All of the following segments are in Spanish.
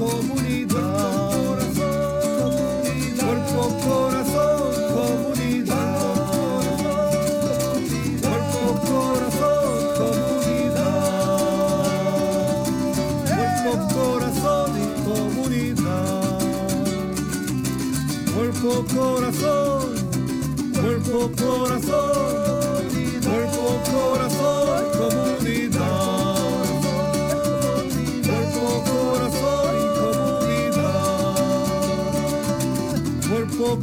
comunidad.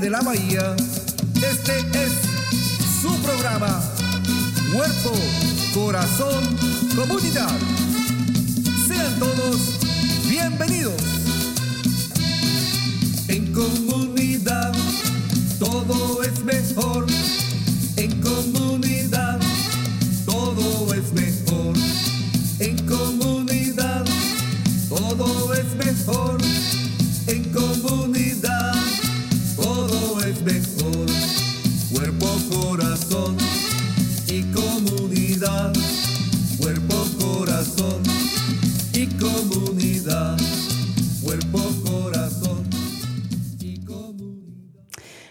de la bahía, este es su programa. Cuerpo, corazón, comunidad. Sean todos comunidad.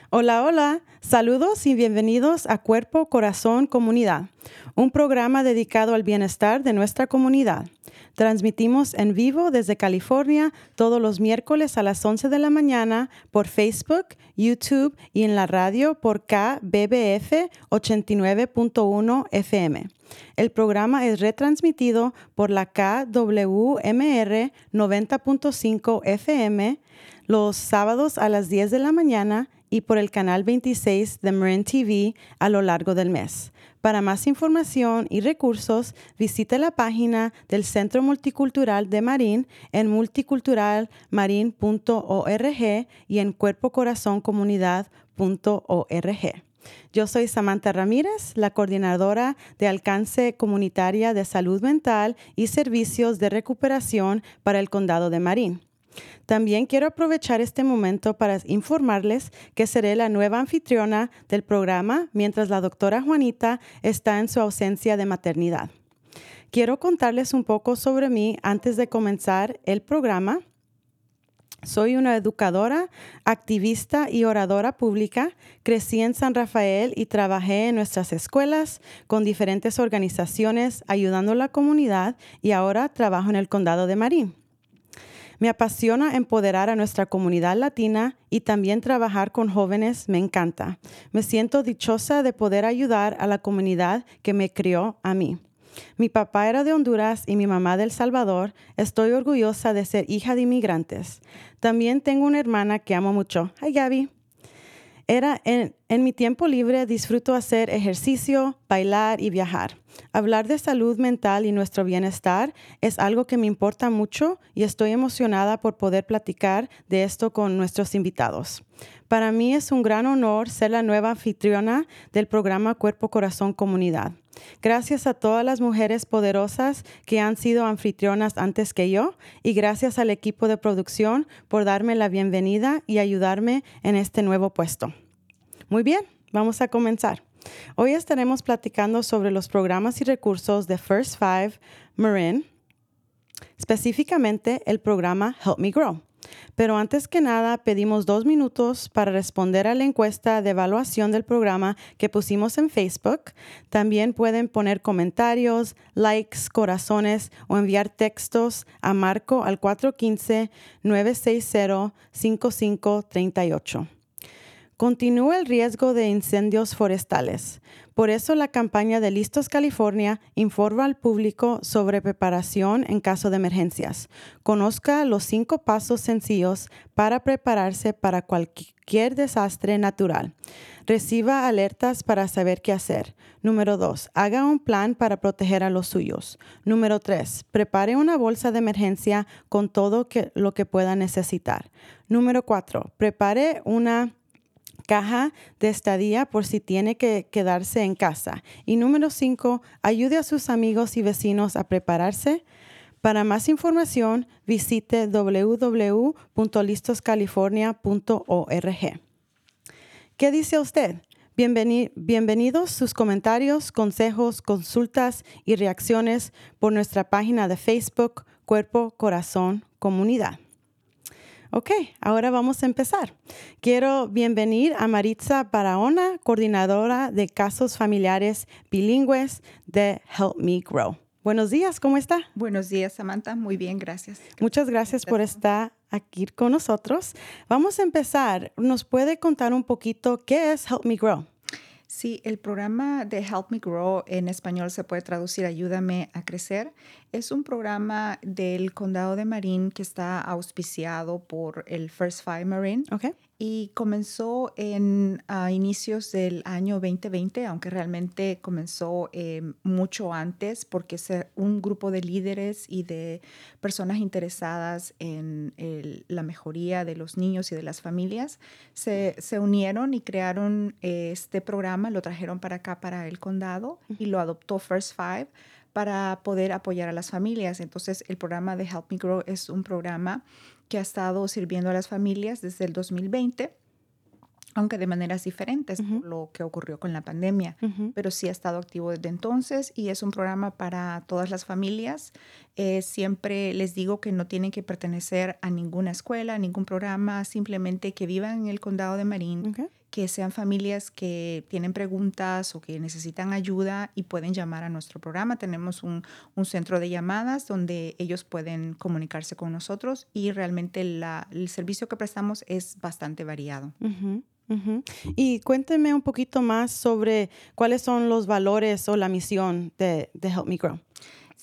Hola, hola. Saludos y bienvenidos a Cuerpo, Corazón, Comunidad, un programa dedicado al bienestar de nuestra comunidad. Transmitimos en vivo desde California todos los miércoles a las 11 de la mañana por Facebook, YouTube y en la radio por KBBF 89.1 FM. El programa es retransmitido por la KWMR 90.5 FM los sábados a las 10 de la mañana y por el canal 26 de Marin TV a lo largo del mes. Para más información y recursos, visite la página del Centro Multicultural de Marín en multiculturalmarin.org y en cuerpocorazoncomunidad.org. Yo soy Samantha Ramírez, la coordinadora de alcance comunitaria de salud mental y servicios de recuperación para el condado de Marín. También quiero aprovechar este momento para informarles que seré la nueva anfitriona del programa mientras la doctora Juanita está en su ausencia de maternidad. Quiero contarles un poco sobre mí antes de comenzar el programa. Soy una educadora, activista y oradora pública. Crecí en San Rafael y trabajé en nuestras escuelas con diferentes organizaciones ayudando a la comunidad y ahora trabajo en el condado de Marín. Me apasiona empoderar a nuestra comunidad latina y también trabajar con jóvenes me encanta. Me siento dichosa de poder ayudar a la comunidad que me crió a mí. Mi papá era de Honduras y mi mamá del Salvador. Estoy orgullosa de ser hija de inmigrantes. También tengo una hermana que amo mucho. Hi, Gaby. Era en, en, mi tiempo libre disfruto hacer ejercicio, bailar y viajar. Hablar de salud mental y nuestro bienestar es algo que me importa mucho y estoy emocionada por poder platicar de esto con nuestros invitados. Para mí es un gran honor ser la nueva anfitriona del programa Cuerpo Corazón Comunidad. Gracias a todas las mujeres poderosas que han sido anfitrionas antes que yo y gracias al equipo de producción por darme la bienvenida y ayudarme en este nuevo puesto. Muy bien, vamos a comenzar. Hoy estaremos platicando sobre los programas y recursos de First Five Marin, específicamente el programa Help Me Grow. Pero antes que nada, pedimos dos minutos para responder a la encuesta de evaluación del programa que pusimos en Facebook. También pueden poner comentarios, likes, corazones o enviar textos a Marco al 415-960-5538. Continúa el riesgo de incendios forestales. Por eso la campaña de Listos California informa al público sobre preparación en caso de emergencias. Conozca los cinco pasos sencillos para prepararse para cualquier desastre natural. Reciba alertas para saber qué hacer. Número 2. Haga un plan para proteger a los suyos. Número 3. Prepare una bolsa de emergencia con todo lo que pueda necesitar. Número 4. Prepare una caja de estadía por si tiene que quedarse en casa. Y número cinco, ayude a sus amigos y vecinos a prepararse. Para más información, visite www.listoscalifornia.org. ¿Qué dice usted? bienvenidos sus comentarios, consejos, consultas y reacciones por nuestra página de Facebook Cuerpo, Corazón, Comunidad. Ok, ahora vamos a empezar. Quiero bienvenir a Maritza Barahona, coordinadora de casos familiares bilingües de Help Me Grow. Buenos días, ¿cómo está? Buenos días, Samantha. Muy bien, gracias. Muchas gracias por estar aquí con nosotros. Vamos a empezar. ¿Nos puede contar un poquito qué es Help Me Grow? Sí, el programa de Help Me Grow en español se puede traducir Ayúdame a crecer. Es un programa del condado de Marin que está auspiciado por el First Five Marine. Okay y comenzó en a inicios del año 2020, aunque realmente comenzó eh, mucho antes, porque es un grupo de líderes y de personas interesadas en la mejoría de los niños y de las familias se, se unieron y crearon eh, este programa, lo trajeron para acá, para el condado, y lo adoptó First Five para poder apoyar a las familias. Entonces, el programa de Help Me Grow es un programa que ha estado sirviendo a las familias desde el 2020 aunque de maneras diferentes por lo que ocurrió con la pandemia, pero sí ha estado activo desde entonces y es un programa para todas las familias. Eh, siempre les digo que no tienen que pertenecer a ninguna escuela, a ningún programa, simplemente que vivan en el condado de Marín, que sean familias que tienen preguntas o que necesitan ayuda y pueden llamar a nuestro programa. Tenemos un, centro de llamadas donde ellos pueden comunicarse con nosotros y realmente el servicio que prestamos es bastante variado. Y cuénteme un poquito más sobre cuáles son los valores o la misión de, de Help Me Grow.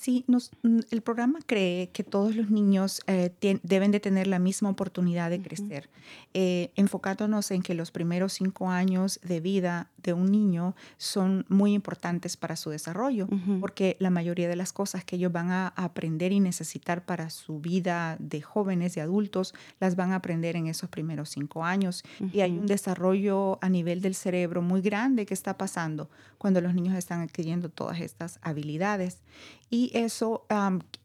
Sí, mm, el programa cree que todos los niños eh, deben de tener la misma oportunidad de crecer, eh, enfocándonos en que los primeros cinco años de vida de un niño son muy importantes para su desarrollo, porque la mayoría de las cosas que ellos van a aprender y necesitar para su vida de jóvenes y adultos, las van a aprender en esos primeros cinco años. Y hay un desarrollo a nivel del cerebro muy grande que está pasando cuando los niños están adquiriendo todas estas habilidades. Y eso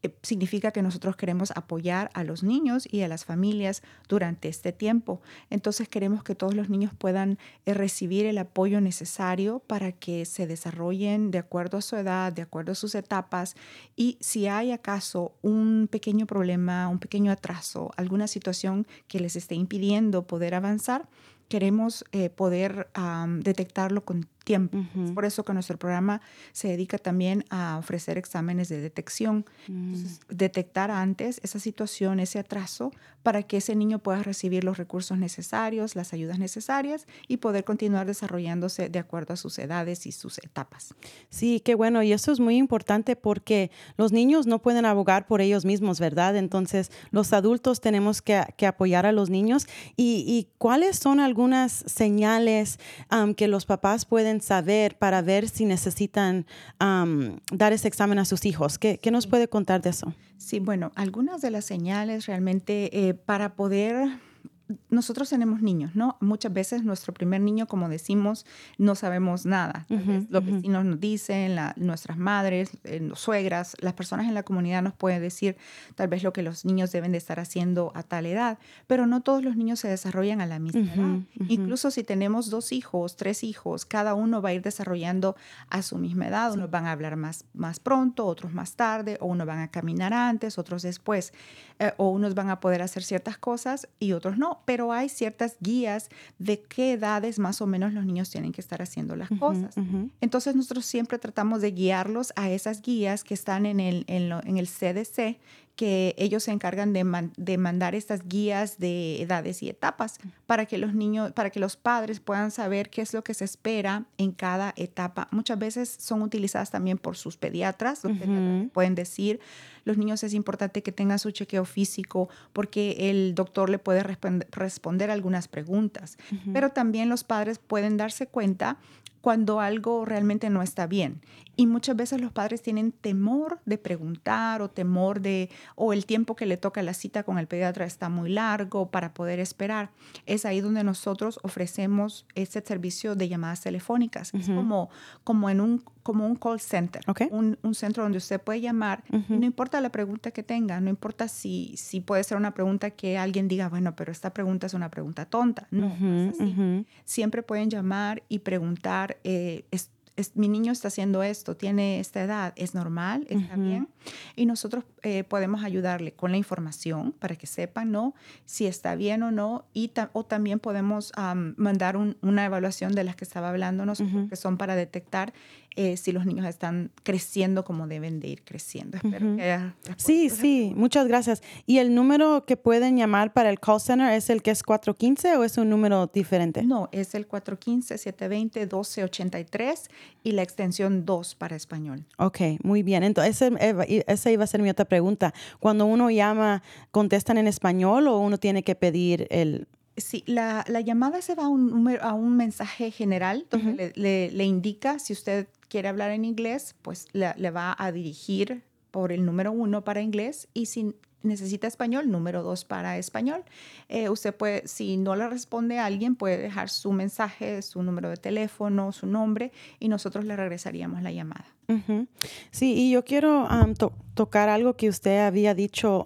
eh, significa que nosotros queremos apoyar a los niños y a las familias durante este tiempo. Entonces queremos que todos los niños puedan eh, recibir el apoyo necesario para que se desarrollen de acuerdo a su edad, de acuerdo a sus etapas. Y si hay acaso un pequeño problema, un pequeño atraso, alguna situación que les esté impidiendo poder avanzar, queremos eh, poder detectarlo con tiempo. por eso que nuestro programa se dedica también a ofrecer exámenes de detección, mm. detectar antes esa situación, ese atraso, para que ese niño pueda recibir los recursos necesarios, las ayudas necesarias y poder continuar desarrollándose de acuerdo a sus edades y sus etapas. Sí, qué bueno. Y eso es muy importante porque los niños no pueden abogar por ellos mismos, ¿verdad? Entonces, los adultos tenemos que, apoyar a los niños. ¿Y, cuáles son algunas señales que los papás pueden saber para ver si necesitan dar ese examen a sus hijos? ¿Qué, ¿Qué, nos puede contar de eso? Sí, bueno, algunas de las señales realmente eh, para poder nosotros tenemos niños, ¿no? Muchas veces nuestro primer niño, como decimos, no sabemos nada. los vecinos nos dicen, nuestras madres, eh, suegras, las personas en la comunidad nos pueden decir tal vez lo que los niños deben de estar haciendo a tal edad, pero no todos los niños se desarrollan a la misma edad. Incluso si tenemos dos hijos, tres hijos, cada uno va a ir desarrollando a su misma edad. Unos van a hablar más, más pronto, otros más tarde, o unos van a caminar antes, otros después, eh, o unos van a poder hacer ciertas cosas y otros no pero hay ciertas guías de qué edades más o menos los niños tienen que estar haciendo las cosas. Entonces nosotros siempre tratamos de guiarlos a esas guías que están en el, en, el CDC, que ellos se encargan de, man- de mandar estas guías de edades y etapas para que los niños, para que los padres puedan saber qué es lo que se espera en cada etapa. Muchas veces son utilizadas también por sus pediatras. Los pediatras Ujú. pueden decir, los niños es importante que tengan su chequeo físico porque el doctor le puede respond- responder algunas preguntas. Pero también los padres pueden darse cuenta cuando algo realmente no está bien. Y muchas veces los padres tienen temor de preguntar o temor de, o el tiempo que le toca la cita con el pediatra está muy largo para poder esperar. Es ahí donde nosotros ofrecemos este servicio de llamadas telefónicas. Es como, como en un, como un call center, Ok. un, un centro donde usted puede llamar. no importa la pregunta que tenga, no importa si, si puede ser una pregunta que alguien diga, bueno, pero esta pregunta es una pregunta tonta. No, no es así siempre pueden llamar y preguntar, eh, es- es- mi niño está haciendo esto, tiene esta edad, ¿es normal? ¿Está bien? Y nosotros eh, podemos ayudarle con la información para que sepan, ¿no? Si está bien o no. Y ta- o también podemos mandar un- una evaluación de las que estaba hablando nosotros, que son para detectar eh, si los niños están creciendo como deben de ir creciendo. Espero Ujú. que haya respondido Sí, sí, muchas gracias. ¿Y el número que pueden llamar para el call center es el que es 415 o es un número diferente? No, es el 415-720-1283 y la extensión 2 para español. Ok, muy bien. Entonces, i- esa iba a ser mi otra pregunta. Cuando uno llama, ¿contestan en español o uno tiene que pedir el... Sí, la, la llamada se va a un, número- a un mensaje general donde le, le- le indica si usted quiere hablar en inglés, pues le, le va a dirigir por el número uno para inglés y si necesita español, número dos para español. Eh, usted puede, si no le responde a alguien, puede dejar su mensaje, su número de teléfono, su nombre y nosotros le regresaríamos la llamada. Sí, y yo quiero to- tocar algo que usted había dicho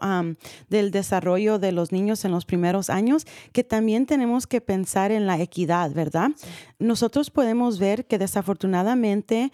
del desarrollo de los niños en los primeros años, que también tenemos que pensar en la equidad, ¿verdad? Nosotros podemos ver que desafortunadamente,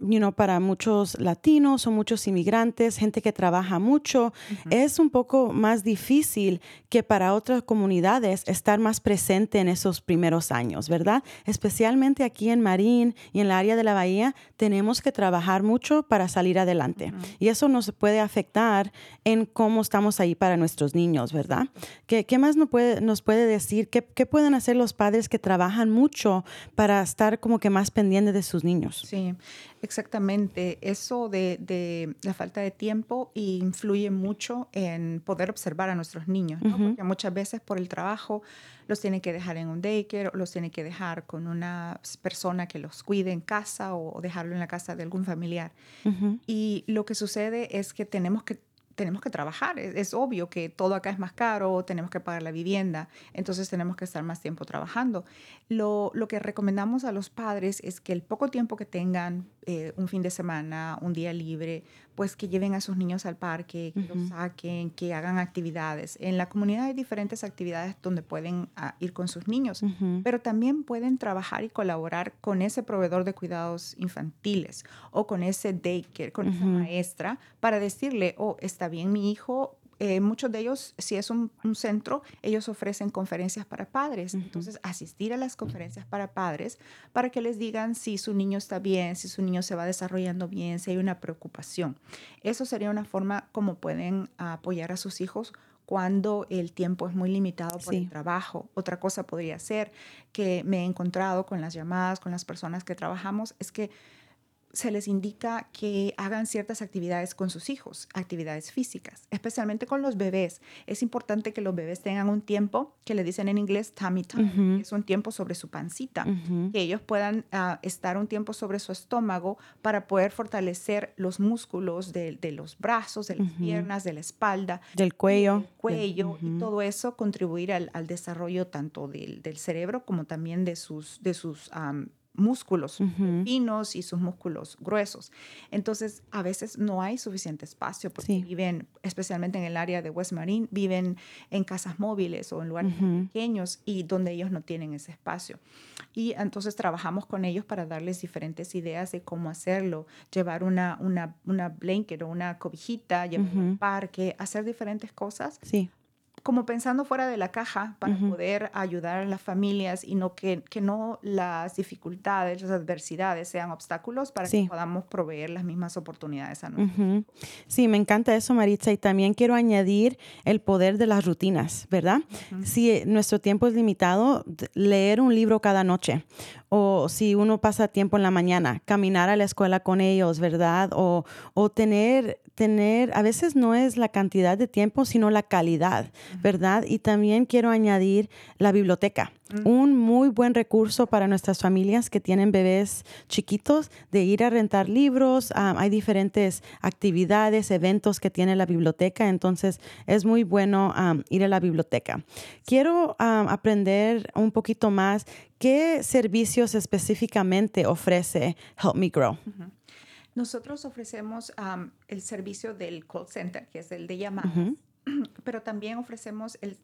you know, para muchos latinos o muchos inmigrantes, gente que trabaja mucho, es un poco más difícil que para otras comunidades estar más presente en esos primeros años, ¿verdad? Especialmente aquí en Marín y en la área de la bahía, tenemos que trabajar mucho para salir adelante. Y eso nos puede afectar en cómo estamos ahí para nuestros niños, ¿verdad? ¿Qué, qué más nos puede, nos puede decir? ¿Qué, ¿Qué pueden hacer los padres que trabajan mucho para estar como que más pendientes de sus niños? Sí, exactamente. Eso de, de la falta de tiempo influye mucho en poder observar a nuestros niños, ¿no? Porque muchas veces por el trabajo los tienen que dejar en un daycare, o los tienen que dejar con una persona que los cuide en casa o dejarlo en la casa de algún familiar. Ujú. Y lo que sucede es que tenemos que tenemos que trabajar. Es, es obvio que todo acá es más caro, tenemos que pagar la vivienda, entonces tenemos que estar más tiempo trabajando. Lo, lo que recomendamos a los padres es que el poco tiempo que tengan, eh, un fin de semana, un día libre, pues que lleven a sus niños al parque, que los saquen, que hagan actividades. En la comunidad hay diferentes actividades donde pueden ah, ir con sus niños, pero también pueden trabajar y colaborar con ese proveedor de cuidados infantiles o con ese daycare, con esa maestra, para decirle, oh, está bien mi hijo. Eh, muchos de ellos, si es un, un centro, ellos ofrecen conferencias para padres. Entonces, asistir a las conferencias para padres para que les digan si su niño está bien, si su niño se va desarrollando bien, si hay una preocupación. Eso sería una forma como pueden apoyar a sus hijos cuando el tiempo es muy limitado por Sí. el trabajo. Otra cosa podría ser que me he encontrado con las llamadas, con las personas que trabajamos, es que se les indica que hagan ciertas actividades con sus hijos, actividades físicas, especialmente con los bebés. Es importante que los bebés tengan un tiempo que le dicen en inglés tummy time, que es un tiempo sobre su pancita, Ujú. que ellos puedan ah, estar un tiempo sobre su estómago para poder fortalecer los músculos de, de los brazos, de las piernas, de la espalda, Del cuello. del cuello y todo eso contribuir al, al desarrollo tanto del, del cerebro como también de sus, de sus músculos Ujú. finos y sus músculos gruesos. Entonces, a veces no hay suficiente espacio porque Sí. viven, especialmente en el área de West Marine, viven en casas móviles o en lugares pequeños y donde ellos no tienen ese espacio. Y entonces trabajamos con ellos para darles diferentes ideas de cómo hacerlo, llevar una, una, una blanket o una cobijita, llevarlo al Ujú. parque, hacer diferentes cosas Sí. Como pensando fuera de la caja para poder ayudar a las familias y no que, que, no las dificultades, las adversidades sean obstáculos para que podamos proveer las mismas oportunidades a nosotros. Sí, me encanta eso, Maritza. Y también quiero añadir el poder de las rutinas, ¿verdad? Si nuestro tiempo es limitado, leer un libro cada noche o si uno pasa tiempo en la mañana, caminar a la escuela con ellos, ¿verdad? O, o tener, tener, a veces no es la cantidad de tiempo, sino la calidad, ¿verdad? Y también quiero añadir la biblioteca. Un muy buen recurso para nuestras familias que tienen bebés chiquitos de ir a rentar libros. Ah, hay diferentes actividades, eventos que tiene la biblioteca, entonces es muy bueno ir a la biblioteca. Quiero aprender un poquito más qué servicios específicamente ofrece Help Me Grow. Nosotros ofrecemos el servicio del call center, que es el de llamadas. pero también ofrecemos el,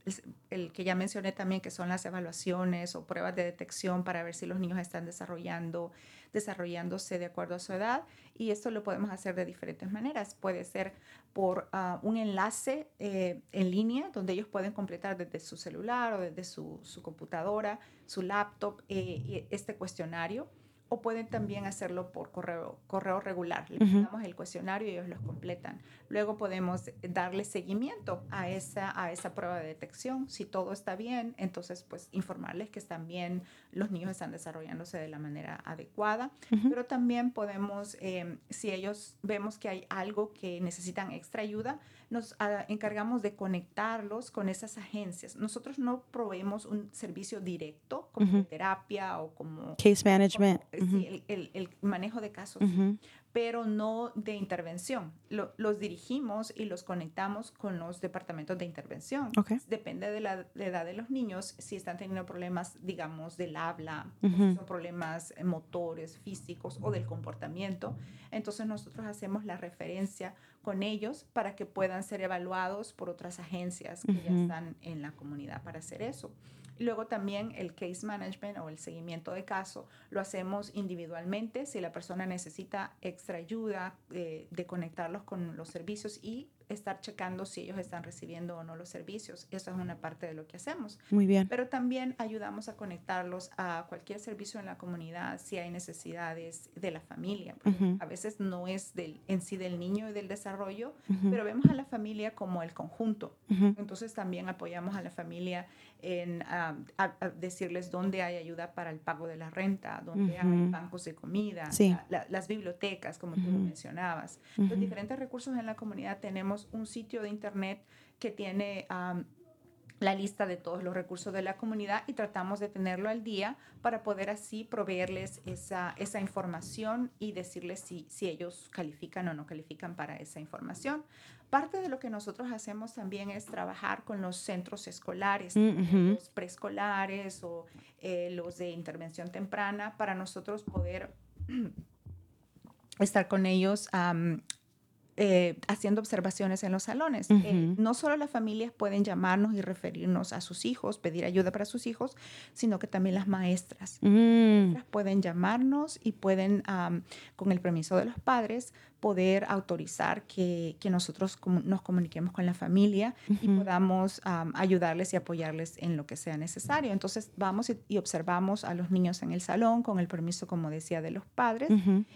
el, que ya mencioné también, que son las evaluaciones o pruebas de detección para ver si los niños están desarrollando, desarrollándose de acuerdo a su edad. Y esto lo podemos hacer de diferentes maneras. Puede ser por ah, un enlace eh, en línea donde ellos pueden completar desde su celular o desde su, su computadora, su laptop, eh, este cuestionario o pueden también hacerlo por correo, correo regular. Les damos el cuestionario y ellos los completan. Luego podemos darle seguimiento a esa, a esa prueba de detección. Si todo está bien, entonces pues informarles que están bien, los niños están desarrollándose de la manera adecuada. Pero también podemos, em, si ellos vemos que hay algo que necesitan extra ayuda, nos ah, encargamos de conectarlos con esas agencias. Nosotros no proveemos un servicio directo como terapia o como... Case management. Sí, el, el, manejo de casos pero no de intervención. los dirigimos y los conectamos con los departamentos de intervención. Depende de la, edad de los niños, si están teniendo problemas, digamos, del habla, son problemas motores, físicos o del comportamiento. Entonces nosotros hacemos la referencia con ellos para que puedan ser evaluados por otras agencias que ya están en la comunidad para hacer eso. Luego también el case management o el seguimiento de caso lo hacemos individualmente si la persona necesita extra ayuda eh, de conectarlos con los servicios y estar checando si ellos están recibiendo o no los servicios. Eso es una parte de lo que hacemos. Muy bien. Pero también ayudamos a conectarlos a cualquier servicio en la comunidad si hay necesidades de la familia. A veces no es del, en sí del niño y del desarrollo, pero vemos a la familia como el conjunto. Entonces también apoyamos a la familia en decirles dónde hay ayuda para el pago de la renta, dónde hay bancos de comida, las bibliotecas, como tú mencionabas. Los diferentes recursos en la comunidad tenemos un sitio de internet que tiene la lista de todos los recursos de la comunidad y tratamos de tenerlo al día para poder así proveerles esa, esa información y decirles si, si ellos califican o no califican para esa información. Parte de lo que nosotros hacemos también es trabajar con los centros escolares, mm, los preescolares o eh, los de intervención temprana, para nosotros poder estar con ellos eh, haciendo observaciones en los salones. Eh, no solo las familias pueden llamarnos y referirnos a sus hijos, pedir ayuda para sus hijos, sino que también las maestras. Mm. pueden llamarnos y pueden, con el permiso de los padres, poder autorizar que, que nosotros nos comuniquemos con la familia y podamos ayudarles y apoyarles en lo que sea necesario. Entonces vamos y, observamos a los niños en el salón con el permiso, como decía, de los padres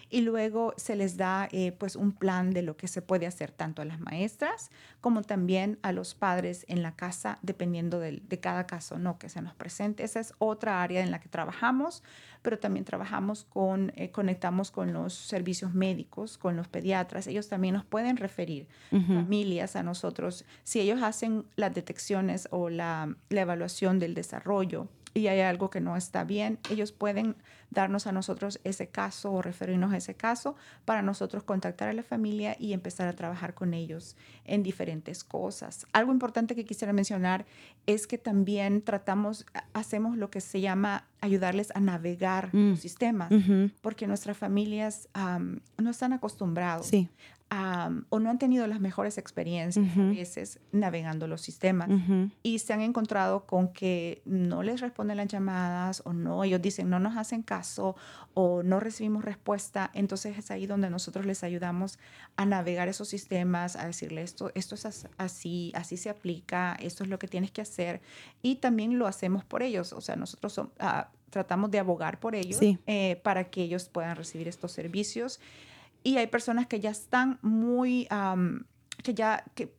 y luego se les da eh, pues un plan de lo que se puede hacer tanto a las maestras como también a los padres en la casa, dependiendo de, de cada caso no que se nos presente. Esa es otra área en la que trabajamos, pero también trabajamos con, eh, conectamos con los servicios médicos, con los pediatras. Ellos también nos pueden referir familias a nosotros si ellos hacen las detecciones o la, la evaluación del desarrollo y hay algo que no está bien, ellos pueden darnos a nosotros ese caso o referirnos a ese caso para nosotros contactar a la familia y empezar a trabajar con ellos en diferentes cosas. Algo importante que quisiera mencionar es que también tratamos, hacemos lo que se llama ayudarles a navegar mm. los sistemas, porque nuestras familias no están acostumbrados am, o no han tenido las mejores experiencias a veces navegando los sistemas. Ujú. y se han encontrado con que no les responden las llamadas o no, ellos dicen no nos hacen caso o no recibimos respuesta, entonces es ahí donde nosotros les ayudamos a navegar esos sistemas, a decirle esto, esto es as- así, así se aplica, esto es lo que tienes que hacer y también lo hacemos por ellos, o sea, nosotros ah, tratamos de abogar por ellos Sí. eh, para que ellos puedan recibir estos servicios y hay personas que ya están muy, am, que ya, que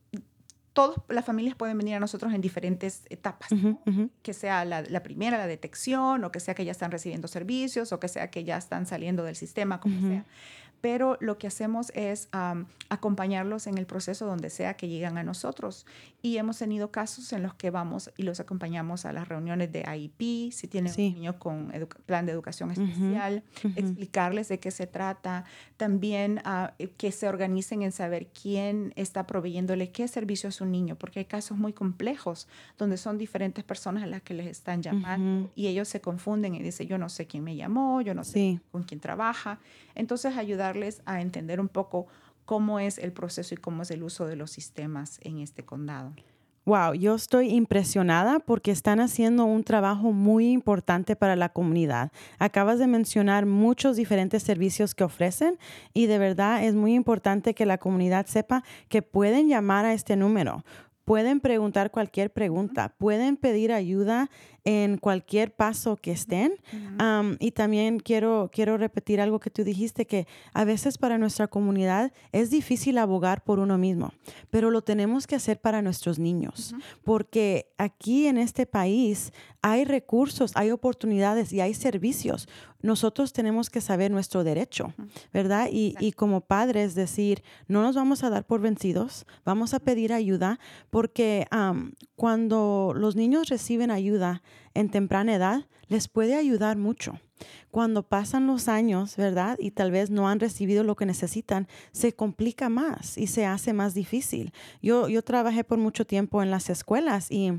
todas las familias pueden venir a nosotros en diferentes etapas, que sea la, la primera, la detección, o que sea que ya están recibiendo servicios, o que sea que ya están saliendo del sistema, como sea. Pero lo que hacemos es am, acompañarlos en el proceso donde sea que llegan a nosotros. Y hemos tenido casos en los que vamos y los acompañamos a las reuniones de IEP, si tienen Sí. un niño con plan de educación especial, ujú. explicarles de qué se trata, también eh, que se organicen en saber quién está proveyéndole qué servicio a su niño, porque hay casos muy complejos donde son diferentes personas a las que les están llamando Ujú. y ellos se confunden y dicen, yo no sé quién me llamó, yo no sé Sí. con quién trabaja. Entonces, ayudarles a entender un poco cómo es el proceso y cómo es el uso de los sistemas en este condado. Wow, yo estoy impresionada porque están haciendo un trabajo muy importante para la comunidad. Acabas de mencionar muchos diferentes servicios que ofrecen y de verdad es muy importante que la comunidad sepa que pueden llamar a este número. Pueden preguntar cualquier pregunta, pueden pedir ayuda en cualquier paso que estén. Am, y también quiero, quiero repetir algo que tú dijiste, que a veces para nuestra comunidad es difícil abogar por uno mismo, pero lo tenemos que hacer para nuestros niños, porque aquí en este país hay recursos, hay oportunidades y hay servicios. Nosotros tenemos que saber nuestro derecho, ¿verdad? Y, y como padres decir, no nos vamos a dar por vencidos, vamos a pedir ayuda, porque am, cuando los niños reciben ayuda en temprana edad, les puede ayudar mucho. Cuando pasan los años, ¿verdad? Y tal vez no han recibido lo que necesitan, se complica más y se hace más difícil. Yo, yo trabajé por mucho tiempo en las escuelas y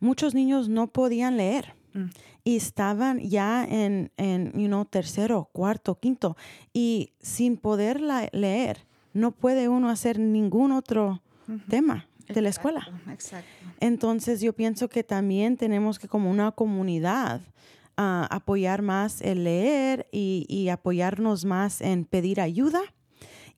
muchos niños no podían leer Mm. y estaban ya en, en you know, tercero, cuarto, quinto y sin poder la- leer, no puede uno hacer ningún otro tema de la escuela. Exacto, Exacto. Entonces yo pienso que también tenemos que como una comunidad ah, apoyar más el leer y, y apoyarnos más en pedir ayuda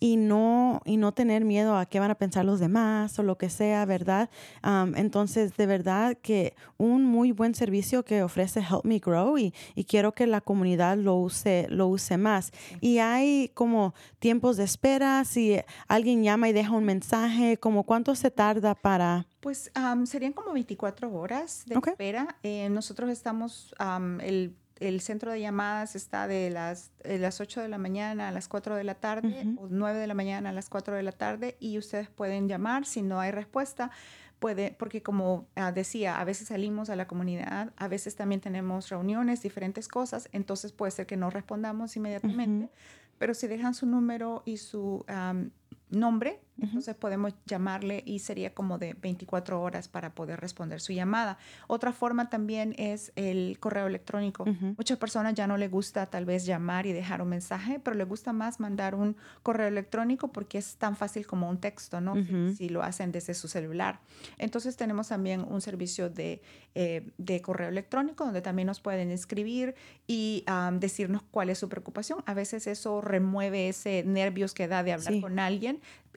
y no, y no tener miedo a qué van a pensar los demás o lo que sea, ¿verdad? Am, entonces, de verdad que un muy buen servicio que ofrece Help Me Grow y, y quiero que la comunidad lo use, lo use más. Y hay como tiempos de espera, si alguien llama y deja un mensaje, como cuánto se tarda para... Pues am, serían como 24 horas de espera. Eh, nosotros estamos, am, el, el centro de llamadas está de las, de las 8 de la mañana a las 4 de la tarde o 9 de la mañana a las 4 de la tarde y ustedes pueden llamar si no hay respuesta. Puede, porque como ah, decía, a veces salimos a la comunidad, a veces también tenemos reuniones, diferentes cosas, entonces puede ser que no respondamos inmediatamente, pero si dejan su número y su am, nombre, entonces podemos llamarle y sería como de 24 horas para poder responder su llamada. Otra forma también es el correo electrónico. Muchas personas ya no les gusta tal vez llamar y dejar un mensaje, pero les gusta más mandar un correo electrónico porque es tan fácil como un texto, ¿no? Si- si, lo hacen desde su celular. Entonces tenemos también un servicio de, eh, de correo electrónico donde también nos pueden escribir y am, decirnos cuál es su preocupación. A veces eso remueve ese nervios que da de hablar Sí. con alguien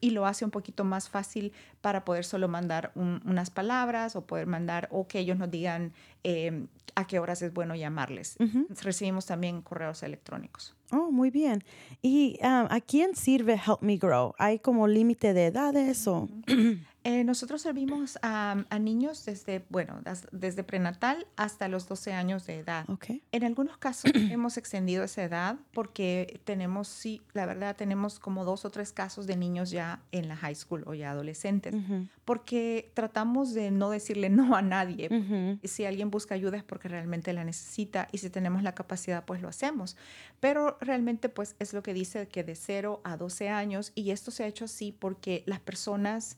y lo hace un poquito más fácil para poder solo mandar un- unas palabras o poder mandar o que ellos nos digan eh, a qué horas es bueno llamarles. Recibimos también correos electrónicos. Oh, muy bien. ¿Y ah, a quién sirve Help Me Grow? ¿Hay como límite de edades o...? Eh, nosotros servimos a, a niños desde, bueno, das- desde prenatal hasta los 12 años de edad. Ok. En algunos casos hemos extendido esa edad porque tenemos, sí, la verdad, tenemos como dos o tres casos de niños ya en la high school o ya adolescentes, porque tratamos de no decirle no a nadie. Ujú. Y Si alguien busca ayuda es porque realmente la necesita y si tenemos la capacidad, pues lo hacemos. Pero realmente, pues es lo que dice que de 0 a 12 años y esto se ha hecho así porque las personas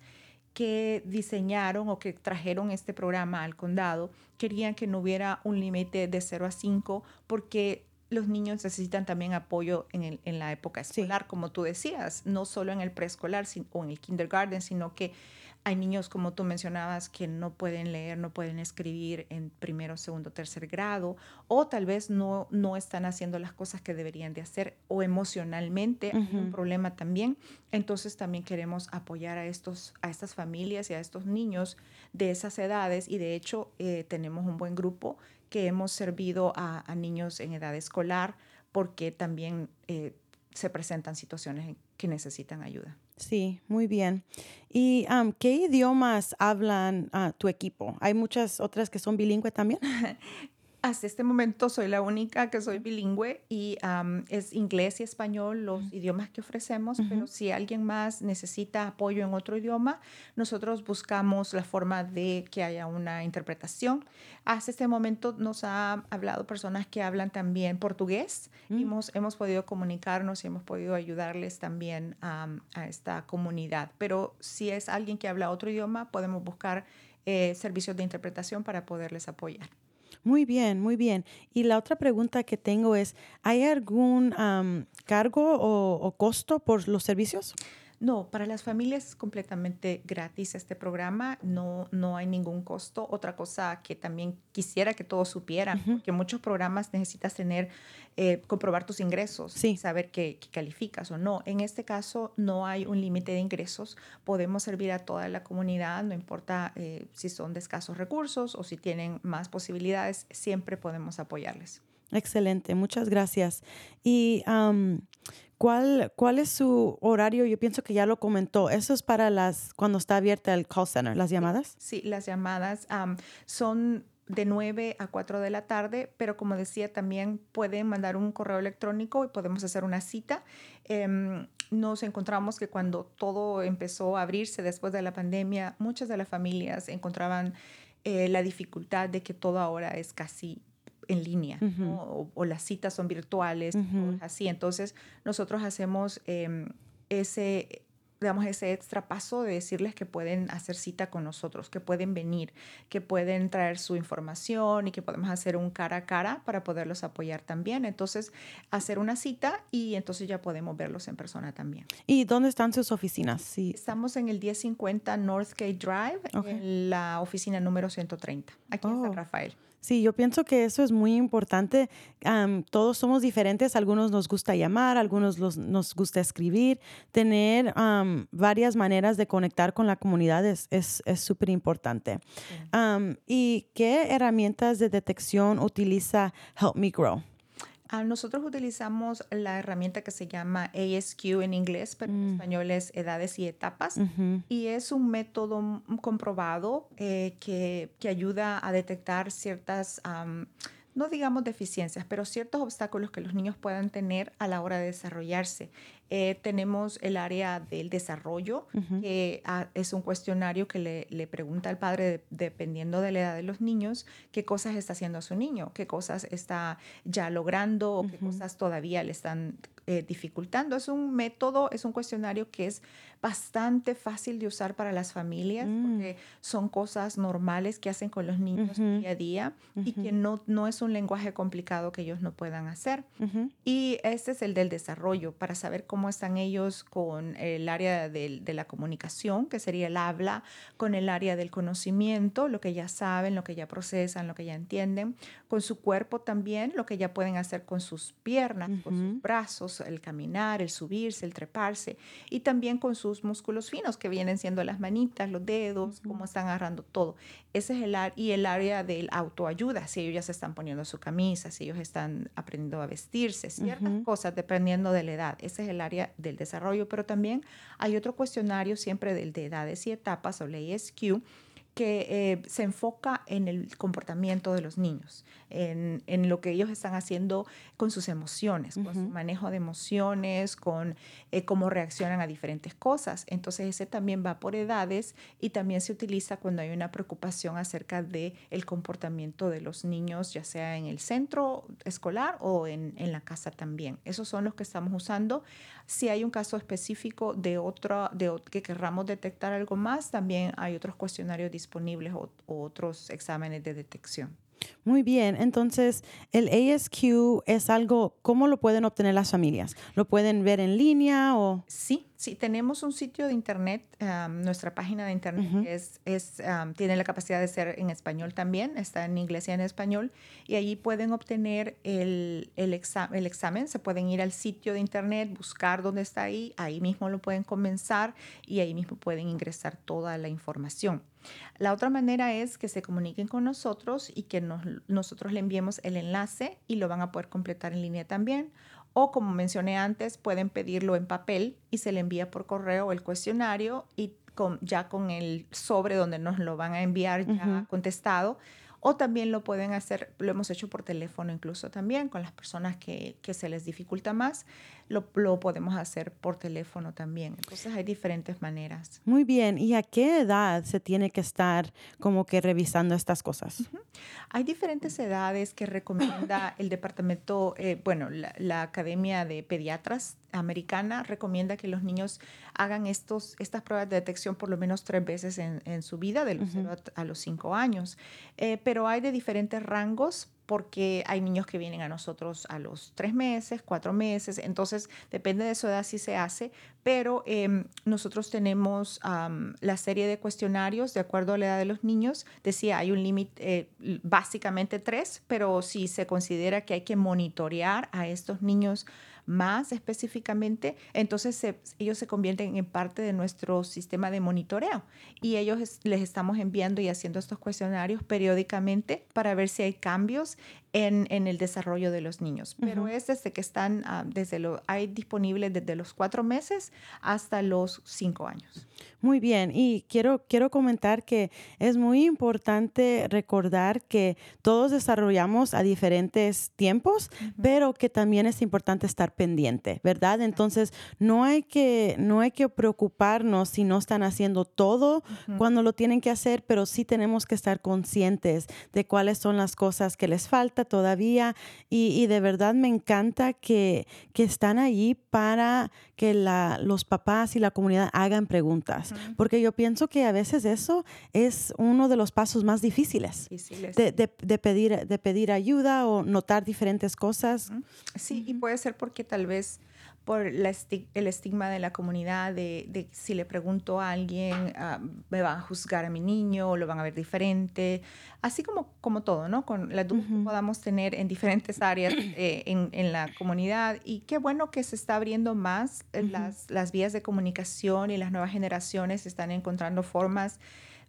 que diseñaron o que trajeron este programa al condado querían que no hubiera un límite de 0 a 5 porque los niños necesitan también apoyo en, el- en la época Sí. escolar, como tú decías, no solo en el preescolar o en el kindergarten, sino que hay niños, como tú mencionabas, que no pueden leer, no pueden escribir en primero, segundo, tercer grado, o tal vez no, no están haciendo las cosas que deberían de hacer, o emocionalmente hay un problema también. Entonces también queremos apoyar a, estos, a estas familias y a estos niños de esas edades, y de hecho eh, tenemos un buen grupo que hemos servido a, a niños en edad escolar, porque también eh, se presentan situaciones que necesitan ayuda. Sí, muy bien. ¿Y am, qué idiomas hablan ah, tu equipo? ¿Hay muchas otras que son bilingües también? Hasta este momento soy la única que soy bilingüe y am, es inglés y español los idiomas que ofrecemos, pero si alguien más necesita apoyo en otro idioma, nosotros buscamos la forma de que haya una interpretación. Hasta este momento nos ha hablado personas que hablan también portugués y hemos, hemos podido comunicarnos y hemos podido ayudarles también am, a esta comunidad. Pero si es alguien que habla otro idioma, podemos buscar eh, servicios de interpretación para poderles apoyar. Muy bien, muy bien. Y la otra pregunta que tengo es, ¿hay algún am, cargo o, o costo por los servicios? No, para las familias es completamente gratis este programa, no, no hay ningún costo. Otra cosa que también quisiera que todos supieran, porque muchos programas necesitas tener, eh, comprobar tus ingresos, Sí. saber que, que calificas o no. En este caso no hay un límite de ingresos, podemos servir a toda la comunidad, no importa eh, si son de escasos recursos o si tienen más posibilidades, siempre podemos apoyarles. Excelente, muchas gracias. ¿Y cuál, cuál es su horario? Yo pienso que ya lo comentó. Eso es para las cuando está abierta el call center, las llamadas. Sí, las llamadas am, son de 9 a 4 de la tarde, pero como decía, también pueden mandar un correo electrónico y podemos hacer una cita. Em, nos encontramos que cuando todo empezó a abrirse después de la pandemia, muchas de las familias encontraban eh, la dificultad de que todo ahora es casi en línea ¿no? o, o las citas son virtuales, así. Entonces, nosotros hacemos em, ese digamos, ese extra paso de decirles que pueden hacer cita con nosotros, que pueden venir, que pueden traer su información y que podemos hacer un cara a cara para poderlos apoyar también. Entonces, hacer una cita y entonces ya podemos verlos en persona también. ¿Y dónde están sus oficinas? Sí. Estamos en el 1050 Northgate Drive, en la oficina número 130, aquí en Oh. San Rafael. Sí, yo pienso que eso es muy importante. Todos somos diferentes. Algunos nos gusta llamar, algunos los- nos gusta escribir. Tener am, varias maneras de conectar con la comunidad es es es súper importante. ¿Y qué herramientas de detección utiliza Help Me Grow? Ah, nosotros utilizamos la herramienta que se llama ASQ en inglés, pero en español es edades y etapas. Y es un método mm, comprobado eh, que, que ayuda a detectar ciertas, no digamos deficiencias, pero ciertos obstáculos que los niños puedan tener a la hora de desarrollarse. Eh, tenemos el área del desarrollo, que ah, es un cuestionario que le, le pregunta al padre, de- dependiendo de la edad de los niños, qué cosas está haciendo su niño, qué cosas está ya logrando o qué cosas todavía le están eh, dificultando. Es un método, es un cuestionario que es bastante fácil de usar para las familias porque son cosas normales que hacen con los niños día a día y que no, no es un lenguaje complicado que ellos no puedan hacer. Ujú. Y este es el del desarrollo, para saber cómo están ellos con el área del- de la comunicación, que sería el habla, con el área del conocimiento, lo que ya saben, lo que ya procesan, lo que ya entienden, con su cuerpo también, lo que ya pueden hacer con sus piernas, con sus brazos, el caminar, el subirse, el treparse, y también con sus músculos finos, que vienen siendo las manitas, los dedos, cómo están agarrando todo. Ese es el área, y el área del autoayuda, si ellos ya se están poniendo su camisa, si ellos están aprendiendo a vestirse, ciertas cosas dependiendo de la edad. Ese es el área del desarrollo, pero también hay otro cuestionario siempre del de edades y etapas o la ESQ que eh, se enfoca en el comportamiento de los niños, en, en lo que ellos están haciendo con sus emociones, con su manejo de emociones, con eh, cómo reaccionan a diferentes cosas. Entonces ese también va por edades y también se utiliza cuando hay una preocupación acerca de el comportamiento de los niños, ya sea en el centro escolar o en, en la casa también. Esos son los que estamos usando. Si hay un caso específico de otro, de, que querramos detectar algo más, también hay otros cuestionarios disponibles o, o otros exámenes de detección. Muy bien, entonces el ASQ es algo, ¿cómo lo pueden obtener las familias? ¿Lo pueden ver en línea o...? Sí, sí, tenemos un sitio de internet, um, nuestra página de internet es, es um, tiene la capacidad de ser en español también, está en inglés y en español, y allí pueden obtener el, el, el examen, se pueden ir al sitio de internet, buscar dónde está ahí, ahí mismo lo pueden comenzar y ahí mismo pueden ingresar toda la información. La otra manera es que se comuniquen con nosotros y que nos, nosotros le enviemos el enlace y lo van a poder completar en línea también. O como mencioné antes, pueden pedirlo en papel y se le envía por correo el cuestionario y con, ya con el sobre donde nos lo van a enviar ya contestado. O también lo pueden hacer, lo hemos hecho por teléfono incluso también, con las personas que, que se les dificulta más lo, lo, podemos hacer por teléfono también. Entonces hay diferentes maneras. Muy bien. ¿Y a qué edad se tiene que estar como que revisando estas cosas? Uh -huh. Hay diferentes edades que recomienda el departamento, eh, bueno, la, la, Academia de Pediatras Americana recomienda que los niños hagan estos, estas pruebas de detección por lo menos tres veces en, en su vida, de los uh -huh. 0 a, a, los 5 años. Eh, pero hay de diferentes rangos porque hay niños que vienen a nosotros a los tres meses, cuatro meses, entonces depende de su edad si se hace, pero eh, nosotros tenemos la serie de cuestionarios de acuerdo a la edad de los niños. Decía, hay un límite, eh, básicamente tres, pero si se considera que hay que monitorear a estos niños más específicamente, entonces se, ellos se convierten en parte de nuestro sistema de monitoreo y ellos es, les estamos enviando y haciendo estos cuestionarios periódicamente para ver si hay cambios en, en el desarrollo de los niños. Pero uh -huh. es desde que están, uh, desde lo, hay disponible desde los cuatro meses hasta los cinco años. Muy bien, y quiero, quiero comentar que es muy importante recordar que todos desarrollamos a diferentes tiempos, uh -huh. pero que también es importante estar pendiente, ¿verdad? Entonces, no hay que, no hay que preocuparnos si no están haciendo todo uh -huh. cuando lo tienen que hacer, pero sí tenemos que estar conscientes de cuáles son las cosas que les falta todavía y, y de verdad me encanta que, que están allí para que la, los papás y la comunidad hagan preguntas, uh -huh. porque yo pienso que a veces eso es uno de los pasos más difíciles, difíciles. De, de, de, pedir, de pedir ayuda o notar diferentes cosas. Uh -huh. Sí, y puede ser porque tal vez por la esti el estigma de la comunidad, de, de, si le pregunto a alguien, uh, me van a juzgar a mi niño, o lo van a ver diferente, así como, como todo, ¿no? Con las dudas uh -huh. que podamos tener en diferentes áreas eh, en, en, la comunidad. Y qué bueno que se está abriendo más uh -huh. las, las vías de comunicación y las nuevas generaciones están encontrando formas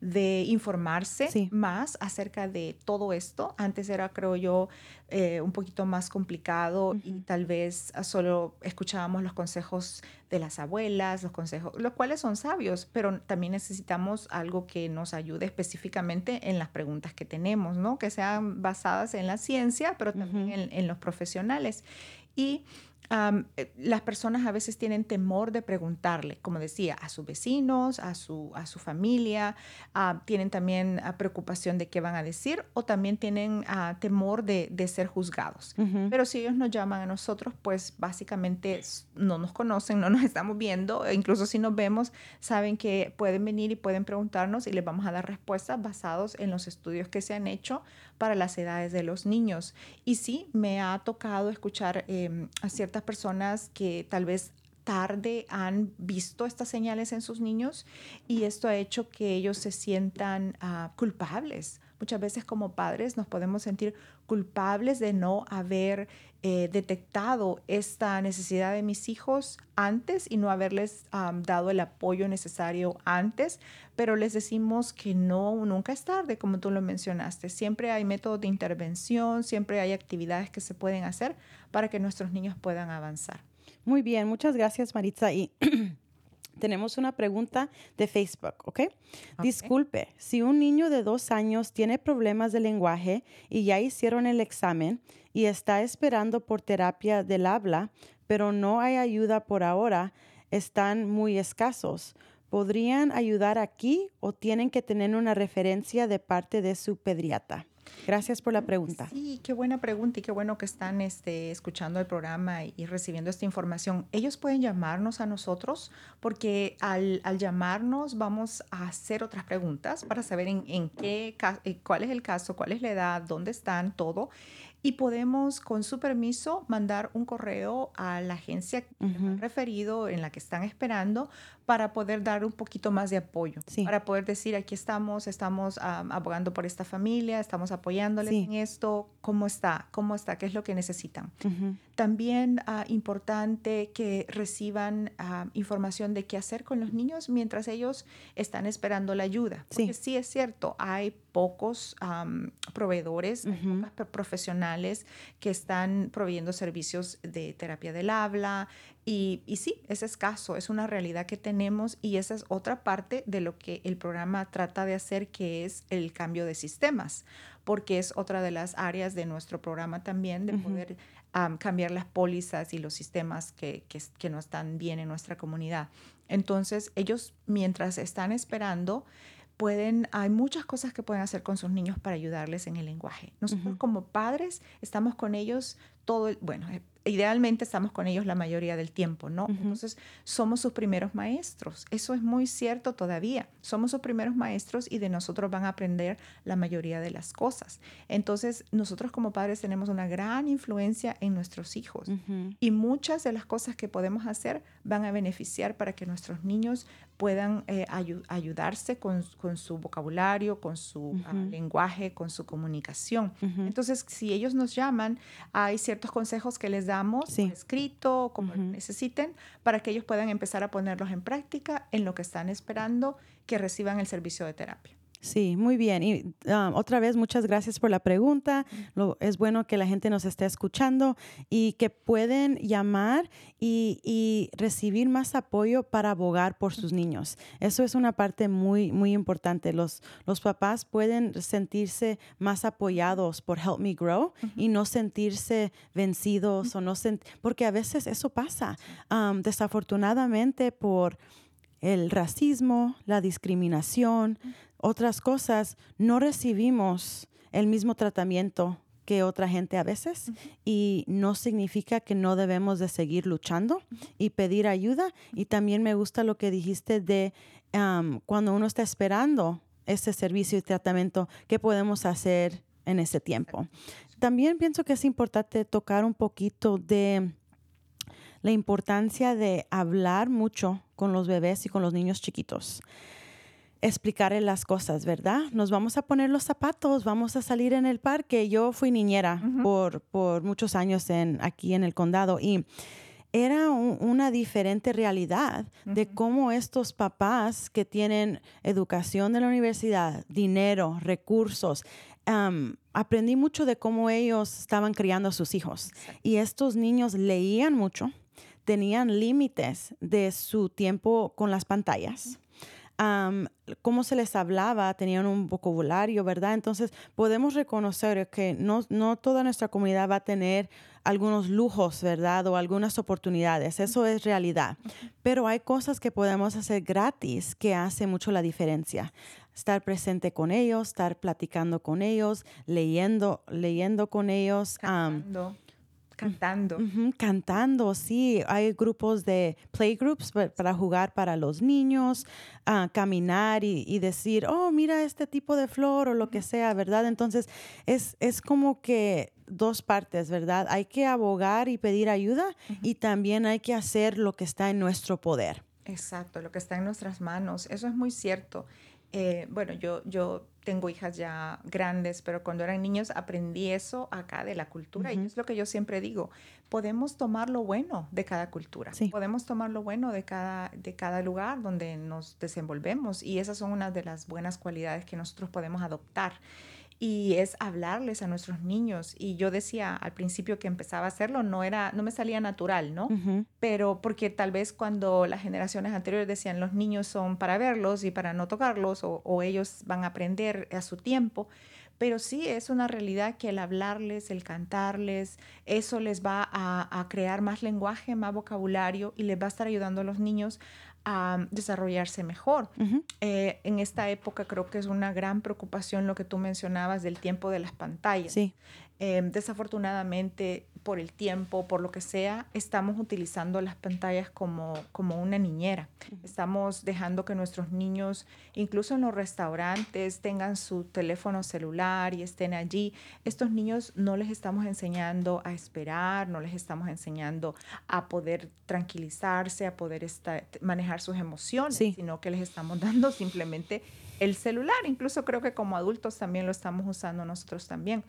de informarse sí. más acerca de todo esto. Antes era, creo yo, eh, un poquito más complicado uh -huh. y tal vez solo escuchábamos los consejos de las abuelas, los consejos, los cuales son sabios, pero también necesitamos algo que nos ayude específicamente en las preguntas que tenemos, ¿no? Que sean basadas en la ciencia, pero también uh -huh. en, en los profesionales. Y Um, las personas a veces tienen temor de preguntarle, como decía, a sus vecinos, a su, a su familia, uh, tienen también uh, preocupación de qué van a decir o también tienen uh, temor de, de, ser juzgados. -huh. Pero si ellos nos llaman a nosotros, pues básicamente no nos conocen, no nos estamos viendo, e incluso si nos vemos, saben que pueden venir y pueden preguntarnos y les vamos a dar respuestas basados en los estudios que se han hecho para las edades de los niños. Y sí, me ha tocado escuchar eh, a ciertas personas que tal vez tarde han visto estas señales en sus niños y esto ha hecho que ellos se sientan uh, culpables. Muchas veces como padres nos podemos sentir culpables de no haber eh, detectado esta necesidad de mis hijos antes y no haberles dado el apoyo necesario antes, pero les decimos que no, nunca es tarde, como tú lo mencionaste. Siempre hay métodos de intervención, siempre hay actividades que se pueden hacer para que nuestros niños puedan avanzar. Muy bien, muchas gracias Maritza. Y tenemos una pregunta de Facebook, ¿ok? okay. Disculpe, si un niño de dos años tiene problemas de lenguaje y ya hicieron el examen y está esperando por terapia del habla, pero no hay ayuda por ahora, están muy escasos. ¿Podrían ayudar aquí o tienen que tener una referencia de parte de su pediatra? Gracias por la pregunta. Sí, qué buena pregunta y qué bueno que están este, escuchando el programa y, y recibiendo esta información. Ellos pueden llamarnos a nosotros porque al, al llamarnos vamos a hacer otras preguntas para saber en, en qué, eh, cuál es el caso, cuál es la edad, dónde están, todo. Y podemos, con su permiso, mandar un correo a la agencia nos han referido, en la que están esperando, para poder dar un poquito más de apoyo. Sí. Para poder decir, aquí estamos, estamos am, abogando por esta familia, estamos apoyándoles Sí. en esto, ¿cómo está? ¿Cómo está? ¿Qué es lo que necesitan? Ujú. También ah, importante que reciban ah, información de qué hacer con los niños mientras ellos están esperando la ayuda. Sí. Porque sí es cierto, hay pocos am, proveedores, hay Ujú. pocas pe- profesionales que están proveyendo servicios de terapia del habla. Y, y sí, es escaso, es una realidad que tenemos y esa es otra parte de lo que el programa trata de hacer, que es el cambio de sistemas, porque es otra de las áreas de nuestro programa también, de poder am, cambiar las pólizas y los sistemas que, que, es- que no están bien en nuestra comunidad. Entonces, ellos, mientras están esperando, pueden, hay muchas cosas que pueden hacer con sus niños para ayudarles en el lenguaje. Nosotros como padres estamos con ellos todo, el- bueno, eh, idealmente estamos con ellos la mayoría del tiempo, ¿no? Entonces, somos sus primeros maestros. Eso es muy cierto todavía. Somos sus primeros maestros y de nosotros van a aprender la mayoría de las cosas. Entonces, nosotros como padres tenemos una gran influencia en nuestros hijos. Y muchas de las cosas que podemos hacer van a beneficiar para que nuestros niños puedan eh, ayu- ayudarse con, con su vocabulario, con su ah, lenguaje, con su comunicación. Entonces, si ellos nos llaman, hay ciertos consejos que les damos Sí. escrito, como lo necesiten, para que ellos puedan empezar a ponerlos en práctica en lo que están esperando que reciban el servicio de terapia. Sí, muy bien. Y um, otra vez, muchas gracias por la pregunta. Lo- es bueno que la gente nos esté escuchando y que pueden llamar y, y recibir más apoyo para abogar por sus niños. Eso es una parte muy, muy importante. Los, los papás pueden sentirse más apoyados por Help Me Grow y no sentirse vencidos o no sent- porque a veces eso pasa. Um, desafortunadamente por el racismo, la discriminación, otras cosas, no recibimos el mismo tratamiento que otra gente a veces y no significa que no debemos de seguir luchando y pedir ayuda. Y también me gusta lo que dijiste de am, cuando uno está esperando ese servicio y tratamiento, ¿qué podemos hacer en ese tiempo? También pienso que es importante tocar un poquito de la importancia de hablar mucho con los bebés y con los niños chiquitos. Explicarles las cosas, ¿verdad? Nos vamos a poner los zapatos, vamos a salir en el parque. Yo fui niñera por, por muchos años en, aquí en el condado y era un- una diferente realidad de cómo estos papás que tienen educación de la universidad, dinero, recursos, aprendí mucho de cómo ellos estaban criando a sus hijos. Y estos niños leían mucho, tenían límites de su tiempo con las pantallas. Am, cómo se les hablaba, tenían un vocabulario, ¿verdad? Entonces podemos reconocer que no, no toda nuestra comunidad va a tener algunos lujos, ¿verdad? O algunas oportunidades, eso es realidad. Pero hay cosas que podemos hacer gratis que hace mucho la diferencia. Estar presente con ellos, estar platicando con ellos, leyendo, leyendo con ellos. Cantando. cantando. Sí. Hay grupos de playgroups pa- para jugar para los niños, ah, caminar y, y decir, oh, mira este tipo de flor o lo que sea, ¿verdad? Entonces, es, es como que dos partes, ¿verdad? Hay que abogar y pedir ayuda y también hay que hacer lo que está en nuestro poder. Exacto, lo que está en nuestras manos. Eso es muy cierto. Eh, bueno, yo, yo tengo hijas ya grandes, pero cuando eran niños aprendí eso acá de la cultura y es lo que yo siempre digo. Podemos tomar lo bueno de cada cultura. Sí. Podemos tomar lo bueno de cada, de cada lugar donde nos desenvolvemos y esas son unas de las buenas cualidades que nosotros podemos adoptar y es hablarles a nuestros niños. Y yo decía al principio que empezaba a hacerlo, no era, no me salía natural, ¿no? Pero porque tal vez cuando las generaciones anteriores decían los niños son para verlos y para no tocarlos o, o ellos van a aprender a su tiempo. Pero sí es una realidad que el hablarles, el cantarles, eso les va a, a crear más lenguaje, más vocabulario y les va a estar ayudando a los niños a desarrollarse mejor. Eh, en esta época creo que es una gran preocupación lo que tú mencionabas del tiempo de las pantallas. Sí. Eh, desafortunadamente, por el tiempo, por lo que sea, estamos utilizando las pantallas como, como una niñera. Estamos dejando que nuestros niños, incluso en los restaurantes, tengan su teléfono celular y estén allí. Estos niños no les estamos enseñando a esperar, no les estamos enseñando a poder tranquilizarse, a poder estar, manejar sus emociones, Sí. sino que les estamos dando simplemente el celular. Incluso creo que como adultos también lo estamos usando nosotros también.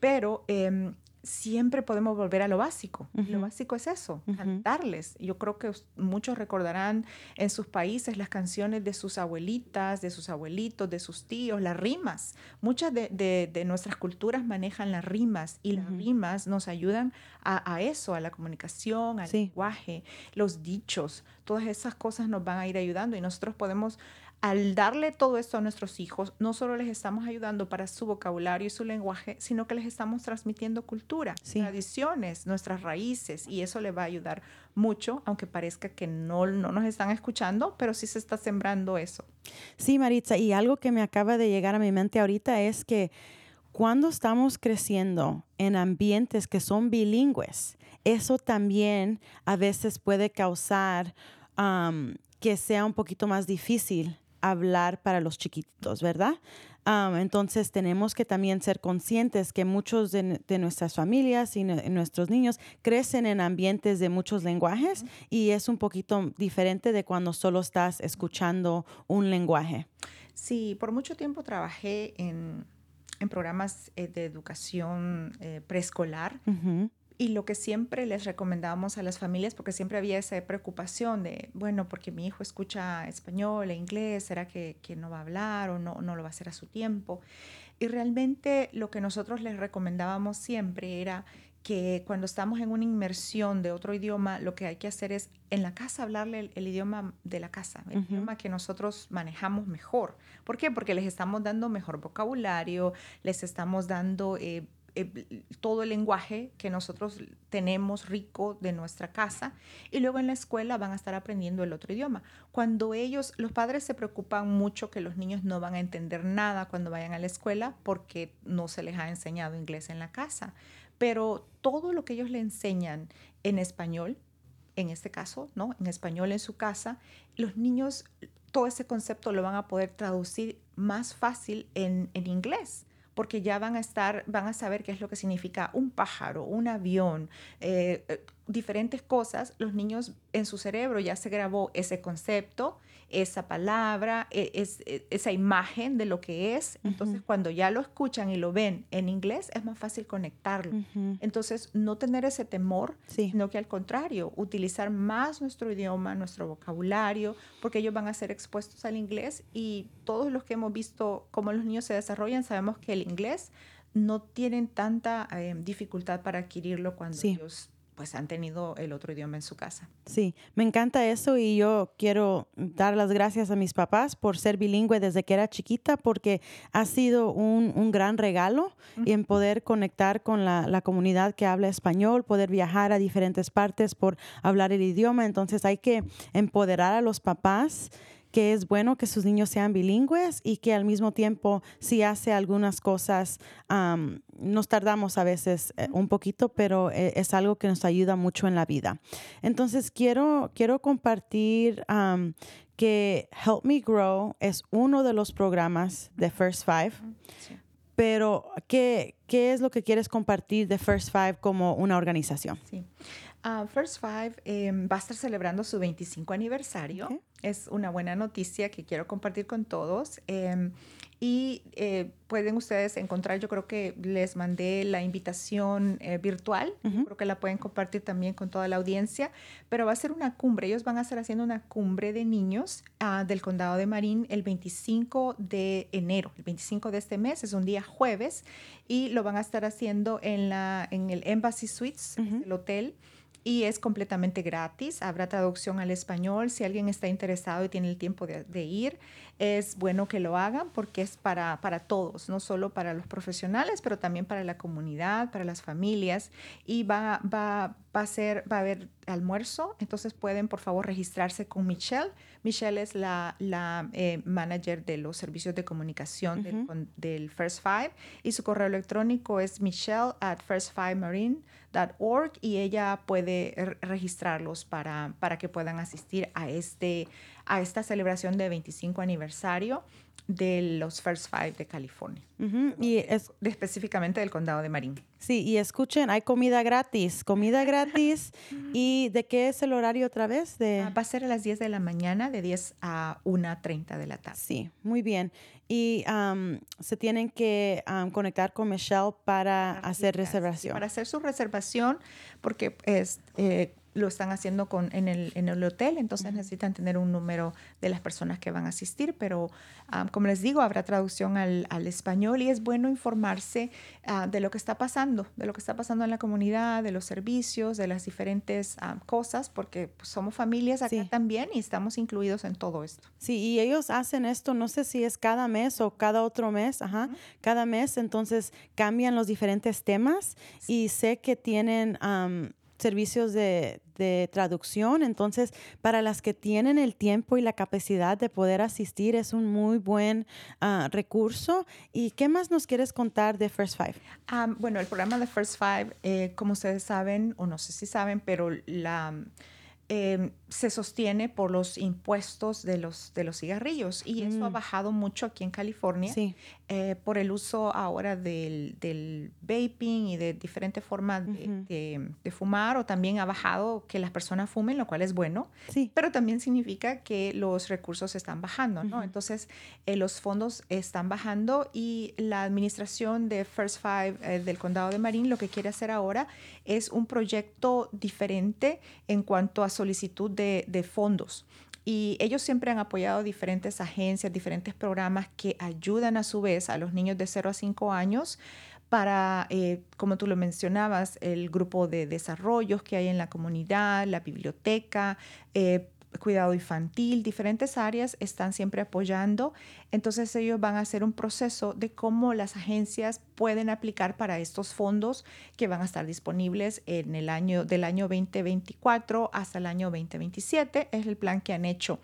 Pero em, siempre podemos volver a lo básico. Lo básico es eso, cantarles. Yo creo que muchos recordarán en sus países las canciones de sus abuelitas, de sus abuelitos, de sus tíos, las rimas. Muchas de, de- de nuestras culturas manejan las rimas y las rimas nos ayudan a, a eso, a la comunicación, al Sí. lenguaje, los dichos. Todas esas cosas nos van a ir ayudando y nosotros podemos al darle todo esto a nuestros hijos, no solo les estamos ayudando para su vocabulario y su lenguaje, sino que les estamos transmitiendo cultura, Sí. tradiciones, nuestras raíces, y eso les va a ayudar mucho, aunque parezca que no, no nos están escuchando, pero sí se está sembrando eso. Sí, Maritza, y algo que me acaba de llegar a mi mente ahorita es que cuando estamos creciendo en ambientes que son bilingües, eso también a veces puede causar que sea un poquito más difícil hablar para los chiquitos, ¿verdad? Entonces tenemos que también ser conscientes que muchos de, de nuestras familias y nue- nuestros niños crecen en ambientes de muchos lenguajes y es un poquito diferente de cuando solo estás escuchando un lenguaje. Sí, por mucho tiempo trabajé en, en programas eh, de educación eh, preescolar. Y lo que siempre les recomendábamos a las familias, porque siempre había esa preocupación de, bueno, porque mi hijo escucha español e inglés, ¿será que, que no va a hablar o no, no lo va a hacer a su tiempo? Y realmente lo que nosotros les recomendábamos siempre era que cuando estamos en una inmersión de otro idioma, lo que hay que hacer es en la casa hablarle el, el idioma de la casa, el Ujú. idioma que nosotros manejamos mejor. ¿Por qué? Porque les estamos dando mejor vocabulario, les estamos dando eh, eh, todo el lenguaje que nosotros tenemos rico de nuestra casa y luego en la escuela van a estar aprendiendo el otro idioma. Cuando ellos, los padres se preocupan mucho que los niños no van a entender nada cuando vayan a la escuela porque no se les ha enseñado inglés en la casa, pero todo lo que ellos le enseñan en español, en este caso, ¿no? En español en su casa, los niños todo ese concepto lo van a poder traducir más fácil en, en inglés porque ya van a estar, van a saber qué es lo que significa un pájaro, un avión, eh, eh, diferentes cosas. Los niños en su cerebro ya se grabó ese concepto, esa palabra, e- es, e- esa imagen de lo que es. Entonces, cuando ya lo escuchan y lo ven en inglés, es más fácil conectarlo. Entonces, no tener ese temor, Sí. sino que al contrario, utilizar más nuestro idioma, nuestro vocabulario, porque ellos van a ser expuestos al inglés y todos los que hemos visto cómo los niños se desarrollan, sabemos que el inglés no tienen tanta eh, dificultad para adquirirlo cuando Sí. ellos pues han tenido el otro idioma en su casa. Sí, me encanta eso y yo quiero dar las gracias a mis papás por ser bilingüe desde que era chiquita porque ha sido un, un gran regalo y en poder conectar con la, la comunidad que habla español, poder viajar a diferentes partes por hablar el idioma. Entonces hay que empoderar a los papás que es bueno que sus niños sean bilingües y que al mismo tiempo si hace algunas cosas, nos tardamos a veces eh, un poquito, pero eh, es algo que nos ayuda mucho en la vida. Entonces quiero, quiero compartir que Help Me Grow es uno de los programas de First Five, Sí. pero ¿qué, ¿qué es lo que quieres compartir de First Five como una organización? Sí. Ah, First Five eh, va a estar celebrando su 25 aniversario. Ok. Es una buena noticia que quiero compartir con todos. Eh, y eh, pueden ustedes encontrar, yo creo que les mandé la invitación eh, virtual, yo creo que la pueden compartir también con toda la audiencia, pero va a ser una cumbre, ellos van a estar haciendo una cumbre de niños ah, del condado de Marín el 25 de enero, el 25 de este mes, es un día jueves, y lo van a estar haciendo en, la, en el Embassy Suites, es el hotel y es completamente gratis. Habrá traducción al español. Si alguien está interesado y tiene el tiempo de, de ir, es bueno que lo hagan porque es para, para todos, no solo para los profesionales, pero también para la comunidad, para las familias. Y va, va, va a ser, va a haber almuerzo, entonces pueden por favor registrarse con Michelle. Michelle es la, la eh, manager de los servicios de comunicación del, First Five y su correo electrónico es michelle at firstfivemarine.org y ella puede re- registrarlos para, para que puedan asistir a, este, a esta celebración de 25 aniversario de los First Five de California, Ujú, Y es, específicamente del condado de Marin. sí, y escuchen, hay comida gratis, comida gratis. ¿Y de qué es el horario otra vez? De... Ah, Va a ser a las 10 de la mañana, de 10 a 1.30 de la tarde. Sí, muy bien. Y am, se tienen que am, conectar con Michelle para hacer registrarse. reservación. Para hacer su reservación, porque es, eh, lo están haciendo con, en, el, en el hotel, entonces necesitan tener un número de las personas que van a asistir, pero ah, como les digo, habrá traducción al, al español y es bueno informarse ah, de lo que está pasando, de lo que está pasando en la comunidad, de los servicios, de las diferentes ah, cosas, porque pues, somos familias acá Sí. también y estamos incluidos en todo esto. Sí, y ellos hacen esto, no sé si es cada mes o cada otro mes, ajá, cada mes, entonces cambian los diferentes temas y sé que tienen am, servicios de, de traducción, entonces para las que tienen el tiempo y la capacidad de poder asistir es un muy buen ah, recurso. ¿Y qué más nos quieres contar de First Five? Ah, bueno, el programa de First Five, eh, como ustedes saben, o no sé si saben, pero la, eh, se sostiene por los impuestos de los, de los cigarrillos y eso ha bajado mucho aquí en California Sí. Eh, por el uso ahora del, del vaping y de diferentes formas de, Ujú. de- de fumar o también ha bajado que las personas fumen, lo cual es bueno Sí. pero también significa que los recursos están bajando, ¿no? Entonces, eh, los fondos están bajando y la administración de First Five eh, del condado de Marín lo que quiere hacer ahora es un proyecto diferente en cuanto a solicitud de, de fondos. Y ellos siempre han apoyado diferentes agencias, diferentes programas que ayudan a su vez a los niños de 0 a 5 años para, eh, como tú lo mencionabas, el grupo de desarrollos que hay en la comunidad, la biblioteca, eh, cuidado infantil, diferentes áreas están siempre apoyando. Entonces ellos van a hacer un proceso de cómo las agencias pueden aplicar para estos fondos que van a estar disponibles en el año del año 2024 hasta el año 2027. Es el plan que han hecho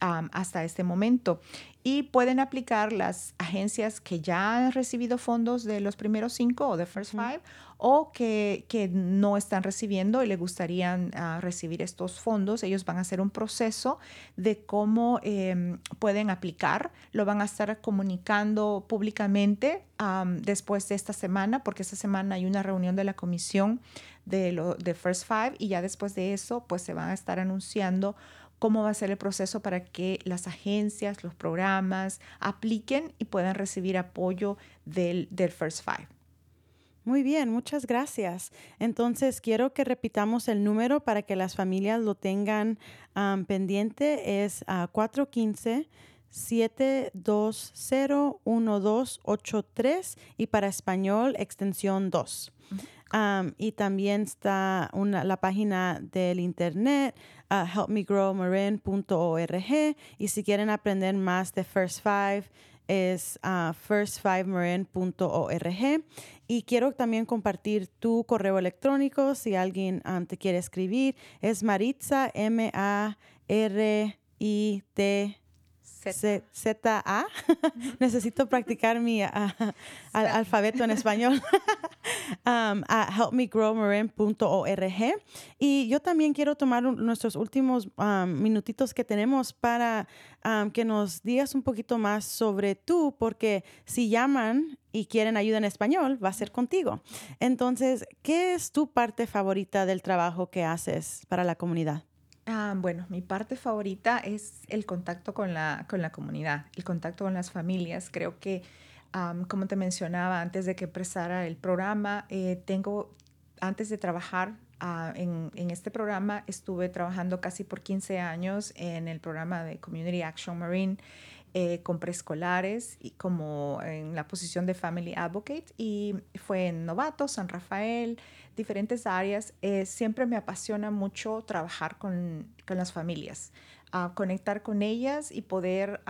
um, hasta este momento. Y pueden aplicar las agencias que ya han recibido fondos de los primeros cinco o de First Five o que, que no están recibiendo y le gustarían ah, recibir estos fondos. Ellos van a hacer un proceso de cómo em, pueden aplicar. Lo van a estar comunicando públicamente am, después después de esta semana, porque esta semana hay una reunión de la comisión de, lo, de First Five y ya después de eso, pues se van a estar anunciando cómo va a ser el proceso para que las agencias, los programas apliquen y puedan recibir apoyo del, del First Five. Muy bien, muchas gracias. Entonces, quiero que repitamos el número para que las familias lo tengan um, pendiente. Es ah, uh, 415. 720-1283 y para español extensión 2. Y también está la página del internet ah, uh, helpmegrowmarin.org y si quieren aprender más de First Five es ah, uh, firstfivemarin.org y quiero también compartir tu correo electrónico si alguien um, te quiere escribir. Es maritza m a r i t Z-A. Necesito practicar mi ah, al- alfabeto en español. um, a helpmegrowmarin.org. Y yo también quiero tomar un- nuestros últimos um, minutitos que tenemos para um, que nos digas un poquito más sobre tú, porque si llaman y quieren ayuda en español, va a ser contigo. Entonces, ¿qué es tu parte favorita del trabajo que haces para la comunidad? Ah, bueno, mi parte favorita es el contacto con la, con la comunidad, el contacto con las familias. Creo que, am, como te mencionaba antes de que empezara el programa, eh, tengo, antes de trabajar ah, en, en este programa, estuve trabajando casi por 15 años en el programa de Community Action Marine eh, con preescolares y como en la posición de Family Advocate y fue en Novato, San Rafael, diferentes áreas. Eh, siempre me apasiona mucho trabajar con, con las familias, conectar con ellas y poder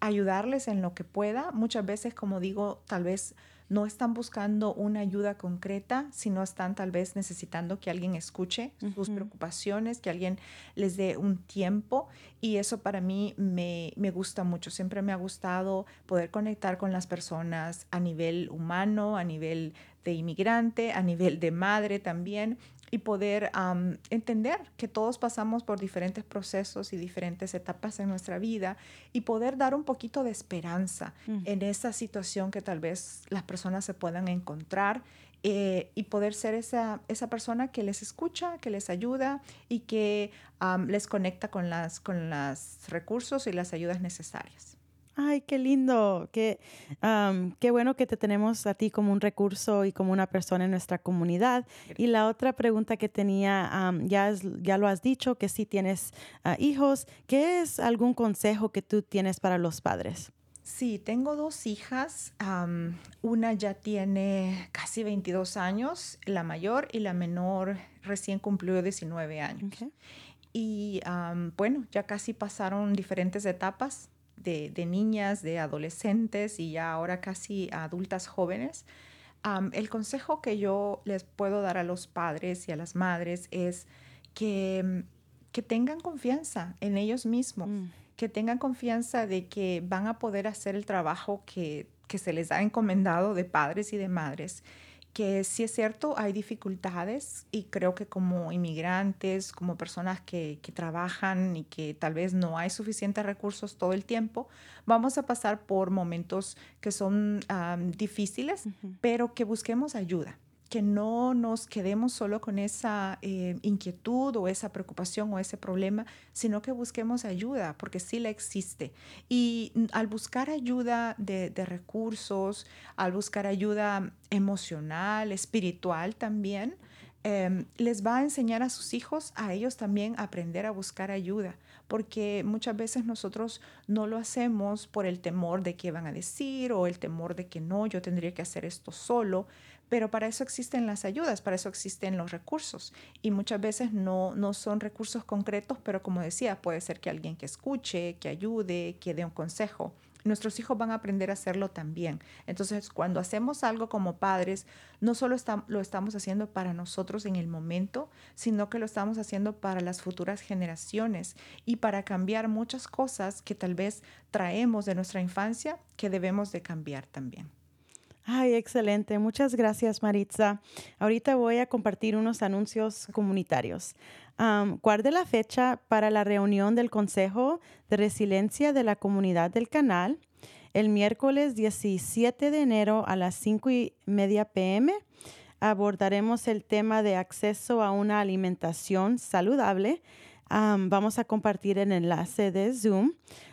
ayudarles en lo que pueda. Muchas veces, como digo, tal vez no están buscando una ayuda concreta, sino están tal vez necesitando que alguien escuche sus preocupaciones, que alguien les dé un tiempo. Y eso para mí me, me, gusta mucho. Siempre me ha gustado poder conectar con las personas a nivel humano, a nivel de inmigrante, a nivel de madre también y poder entender que todos pasamos por diferentes procesos y diferentes etapas en nuestra vida y poder dar un poquito de esperanza mm. en esa situación que tal vez las personas se puedan encontrar eh, y poder ser esa, esa persona que les escucha, que les ayuda y que les conecta con, las, con los recursos y las ayudas necesarias. Ay, qué lindo, qué, qué bueno que te tenemos a ti como un recurso y como una persona en nuestra comunidad. Y la otra pregunta que tenía, ya, ya lo has dicho, que si tienes ah, hijos, ¿qué es algún consejo que tú tienes para los padres? Sí, tengo dos hijas. una ya tiene casi 22 años, la mayor, y la menor recién cumplió 19 años. Y bueno, ya casi pasaron diferentes etapas de, niñas, de adolescentes y ya ahora casi adultas jóvenes, el consejo que yo les puedo dar a los padres y a las madres es que, que tengan confianza en ellos mismos, mm. que tengan confianza de que van a poder hacer el trabajo que, que se les ha encomendado de padres y de madres que sí es cierto, hay dificultades y creo que como inmigrantes, como personas que, trabajan y que tal vez no hay suficientes recursos todo el tiempo, vamos a pasar por momentos que son difíciles, pero que busquemos ayuda que no nos quedemos solo con esa eh, inquietud o esa preocupación o ese problema, sino que busquemos ayuda, porque sí la existe. Y al buscar ayuda de, recursos, al buscar ayuda emocional, espiritual también, em, les va a enseñar a sus hijos, a ellos también, a aprender a buscar ayuda, porque muchas veces nosotros no lo hacemos por el temor de qué van a decir o el temor de que no, yo tendría que hacer esto solo, pero para eso existen las ayudas, para eso existen los recursos. Y muchas veces no, no son recursos concretos, pero como decía, puede ser que alguien que escuche, que ayude, que dé un consejo. Nuestros hijos van a aprender a hacerlo también. Entonces, cuando hacemos algo como padres, no solo lo estamos haciendo para nosotros en el momento, sino que lo estamos haciendo para las futuras generaciones y para cambiar muchas cosas que tal vez traemos de nuestra infancia que debemos de cambiar también. Ay, excelente. Muchas gracias, Maritza. Ahorita voy a compartir unos anuncios comunitarios. guarde la fecha para la reunión del Consejo de Resiliencia de la Comunidad del Canal el miércoles 17 de enero a las 5 y media pm. Abordaremos el tema de acceso a una alimentación saludable vamos a compartir el enlace de Zoom.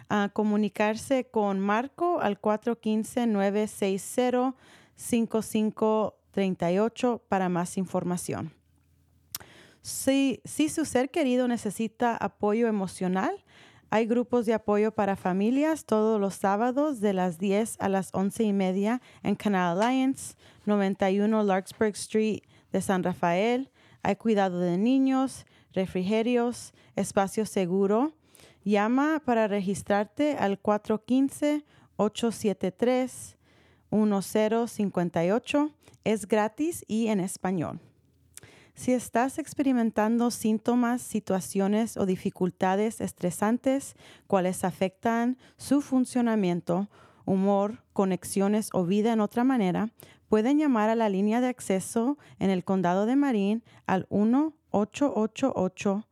A comunicarse con Marco al 415-960-5538 para más información. Si, si su ser querido necesita apoyo emocional, hay grupos de apoyo para familias todos los sábados de las 10 a las 11 y media en Canal Alliance, 91 Larkspur Street de San Rafael. Hay cuidado de niños, refrigerios, espacio seguro. Llama para registrarte al 415-873-1058. Es gratis y en español. Si estás experimentando síntomas, situaciones o dificultades estresantes, cuales afectan su funcionamiento, humor, conexiones o vida en otra manera, pueden llamar a la línea de acceso en el condado de Marín al 1 888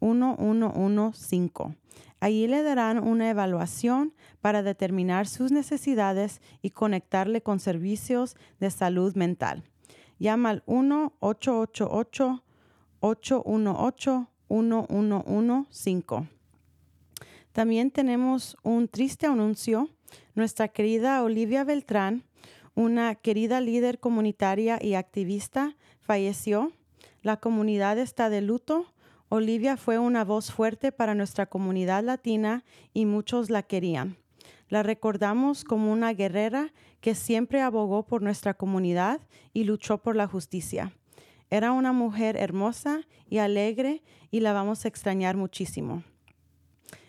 818-1115. Allí le darán una evaluación para determinar sus necesidades y conectarle con servicios de salud mental. Llama al 1-888-818-1115. También tenemos un triste anuncio. Nuestra querida Olivia Beltrán, una querida líder comunitaria y activista, falleció la comunidad está de luto. Olivia fue una voz fuerte para nuestra comunidad latina y muchos la querían. La recordamos como una guerrera que siempre abogó por nuestra comunidad y luchó por la justicia. Era una mujer hermosa y alegre y la vamos a extrañar muchísimo.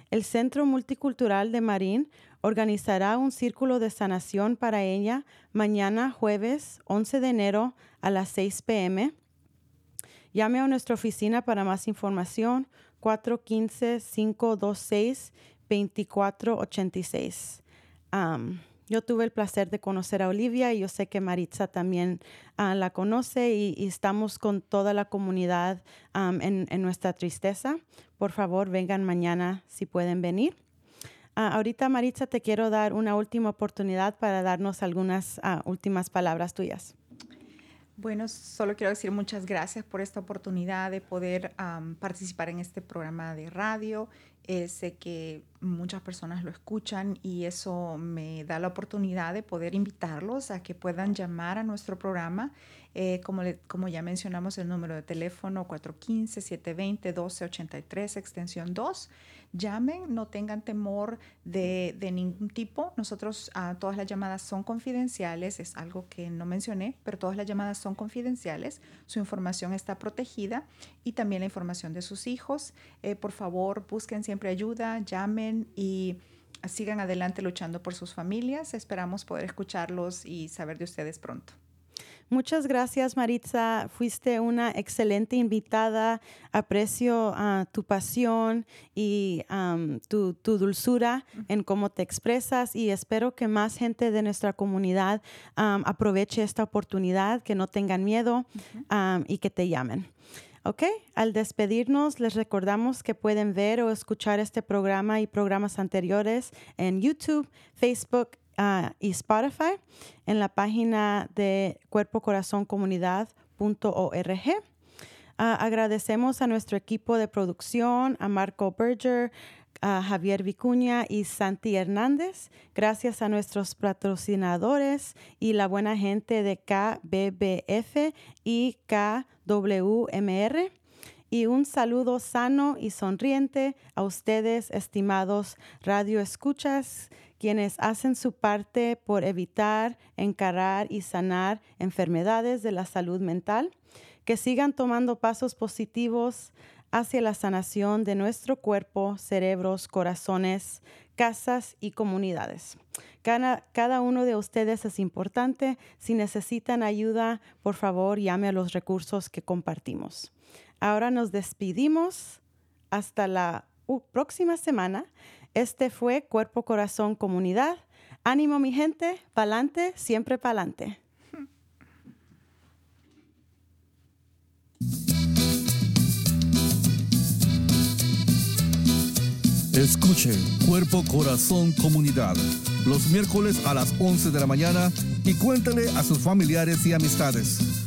El Centro Multicultural de Marín organizará un círculo de sanación para ella mañana jueves 11 de enero a las 6 pm. Llame a nuestra oficina para más información 415-526-2486. Yo tuve el placer de conocer a Olivia y yo sé que Maritza también ah, la conoce y, estamos con toda la comunidad en, nuestra tristeza. Por favor, vengan mañana si pueden venir. Ah, ahorita, Maritza, te quiero dar una última oportunidad para darnos algunas ah, últimas palabras tuyas. Bueno, solo quiero decir muchas gracias por esta oportunidad de poder participar en este programa de radio eh, sé que muchas personas lo escuchan y eso me da la oportunidad de poder invitarlos a que puedan llamar a nuestro programa. Eh, como, ya mencionamos, el número de teléfono 415-720-1283, extensión 2 llamen, no tengan temor de, ningún tipo. Nosotros, ah, todas las llamadas son confidenciales, es algo que no mencioné, pero todas las llamadas son confidenciales. Su información está protegida y también la información de sus hijos. Eh, por favor, busquen siempre ayuda, llamen y sigan adelante luchando por sus familias. Esperamos poder escucharlos y saber de ustedes pronto. Muchas gracias, Maritza. Fuiste una excelente invitada. Aprecio uh, tu pasión y um, tu, tu, dulzura en cómo te expresas y espero que más gente de nuestra comunidad um, aproveche esta oportunidad, que no tengan miedo um, y que te llamen. Ok, al despedirnos les recordamos que pueden ver o escuchar este programa y programas anteriores en YouTube, Facebook, Ah, y Spotify en la página de cuerpocorazoncomunidad.org. Ah, agradecemos a nuestro equipo de producción, a Marco Berger, a Javier Vicuña y Santi Hernández. Gracias a nuestros patrocinadores y la buena gente de KBBF y KWMR. Y un saludo sano y sonriente a ustedes, estimados radio escuchas quienes hacen su parte por evitar, encarar y sanar enfermedades de la salud mental, que sigan tomando pasos positivos hacia la sanación de nuestro cuerpo, cerebros, corazones, casas y comunidades. Cada, cada, uno de ustedes es importante. Si necesitan ayuda, por favor, llame a los recursos que compartimos. Ahora nos despedimos hasta la próxima semana este fue Cuerpo, Corazón, Comunidad. Ánimo mi gente, pa'lante, siempre pa'lante. Escuche Cuerpo, Corazón, Comunidad los miércoles a las 11 de la mañana y cuéntale a sus familiares y amistades.